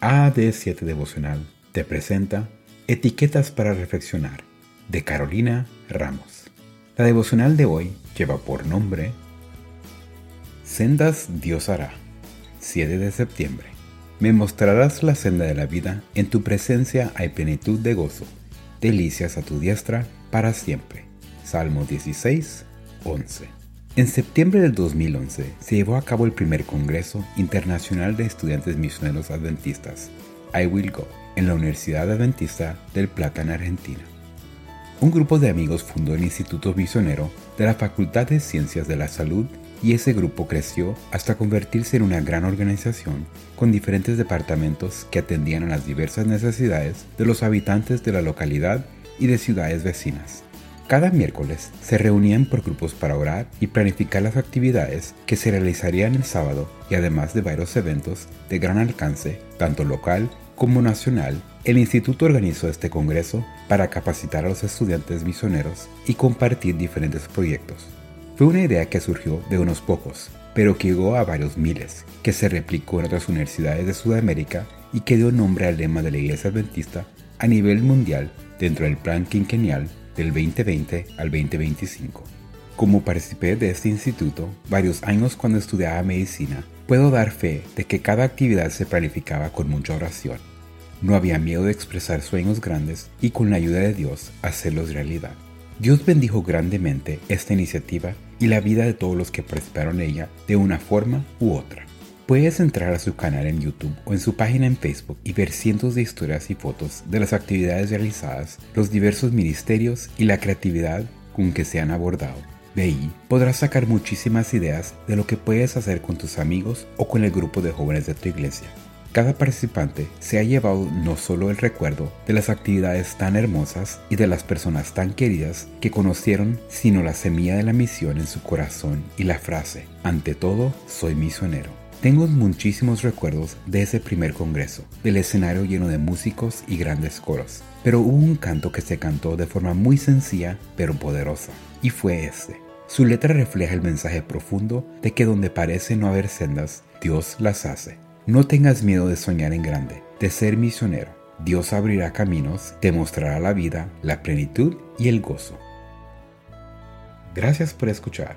AD7 Devocional te presenta Etiquetas para Reflexionar de Carolina Ramos. La devocional de hoy lleva por nombre Sendas Dios hará, 7 de septiembre. Me mostrarás la senda de la vida, en tu presencia hay plenitud de gozo, delicias a tu diestra para siempre. Salmo 16, 11. En septiembre del 2011 se llevó a cabo el primer Congreso Internacional de Estudiantes Misioneros Adventistas, I Will Go, en la Universidad Adventista del Plata en Argentina. Un grupo de amigos fundó el Instituto Misionero de la Facultad de Ciencias de la Salud y ese grupo creció hasta convertirse en una gran organización con diferentes departamentos que atendían a las diversas necesidades de los habitantes de la localidad y de ciudades vecinas. Cada miércoles se reunían por grupos para orar y planificar las actividades que se realizarían el sábado y además de varios eventos de gran alcance, tanto local como nacional, el instituto organizó este congreso para capacitar a los estudiantes misioneros y compartir diferentes proyectos. Fue una idea que surgió de unos pocos, pero que llegó a varios miles, que se replicó en otras universidades de Sudamérica y que dio nombre al lema de la Iglesia Adventista a nivel mundial dentro del plan quinquennial del 2020 al 2025. Como participé de este instituto varios años cuando estudiaba medicina, puedo dar fe de que cada actividad se planificaba con mucha oración. No había miedo de expresar sueños grandes y con la ayuda de Dios hacerlos realidad. Dios bendijo grandemente esta iniciativa y la vida de todos los que participaron en ella de una forma u otra. Puedes entrar a su canal en YouTube o en su página en Facebook y ver cientos de historias y fotos de las actividades realizadas, los diversos ministerios y la creatividad con que se han abordado. De ahí podrás sacar muchísimas ideas de lo que puedes hacer con tus amigos o con el grupo de jóvenes de tu iglesia. Cada participante se ha llevado no solo el recuerdo de las actividades tan hermosas y de las personas tan queridas que conocieron, sino la semilla de la misión en su corazón y la frase, ante todo, soy misionero. Tengo muchísimos recuerdos de ese primer congreso, del escenario lleno de músicos y grandes coros, pero hubo un canto que se cantó de forma muy sencilla pero poderosa, y fue este. Su letra refleja el mensaje profundo de que donde parece no haber sendas, Dios las hace. No tengas miedo de soñar en grande, de ser misionero. Dios abrirá caminos, te mostrará la vida, la plenitud y el gozo. Gracias por escuchar.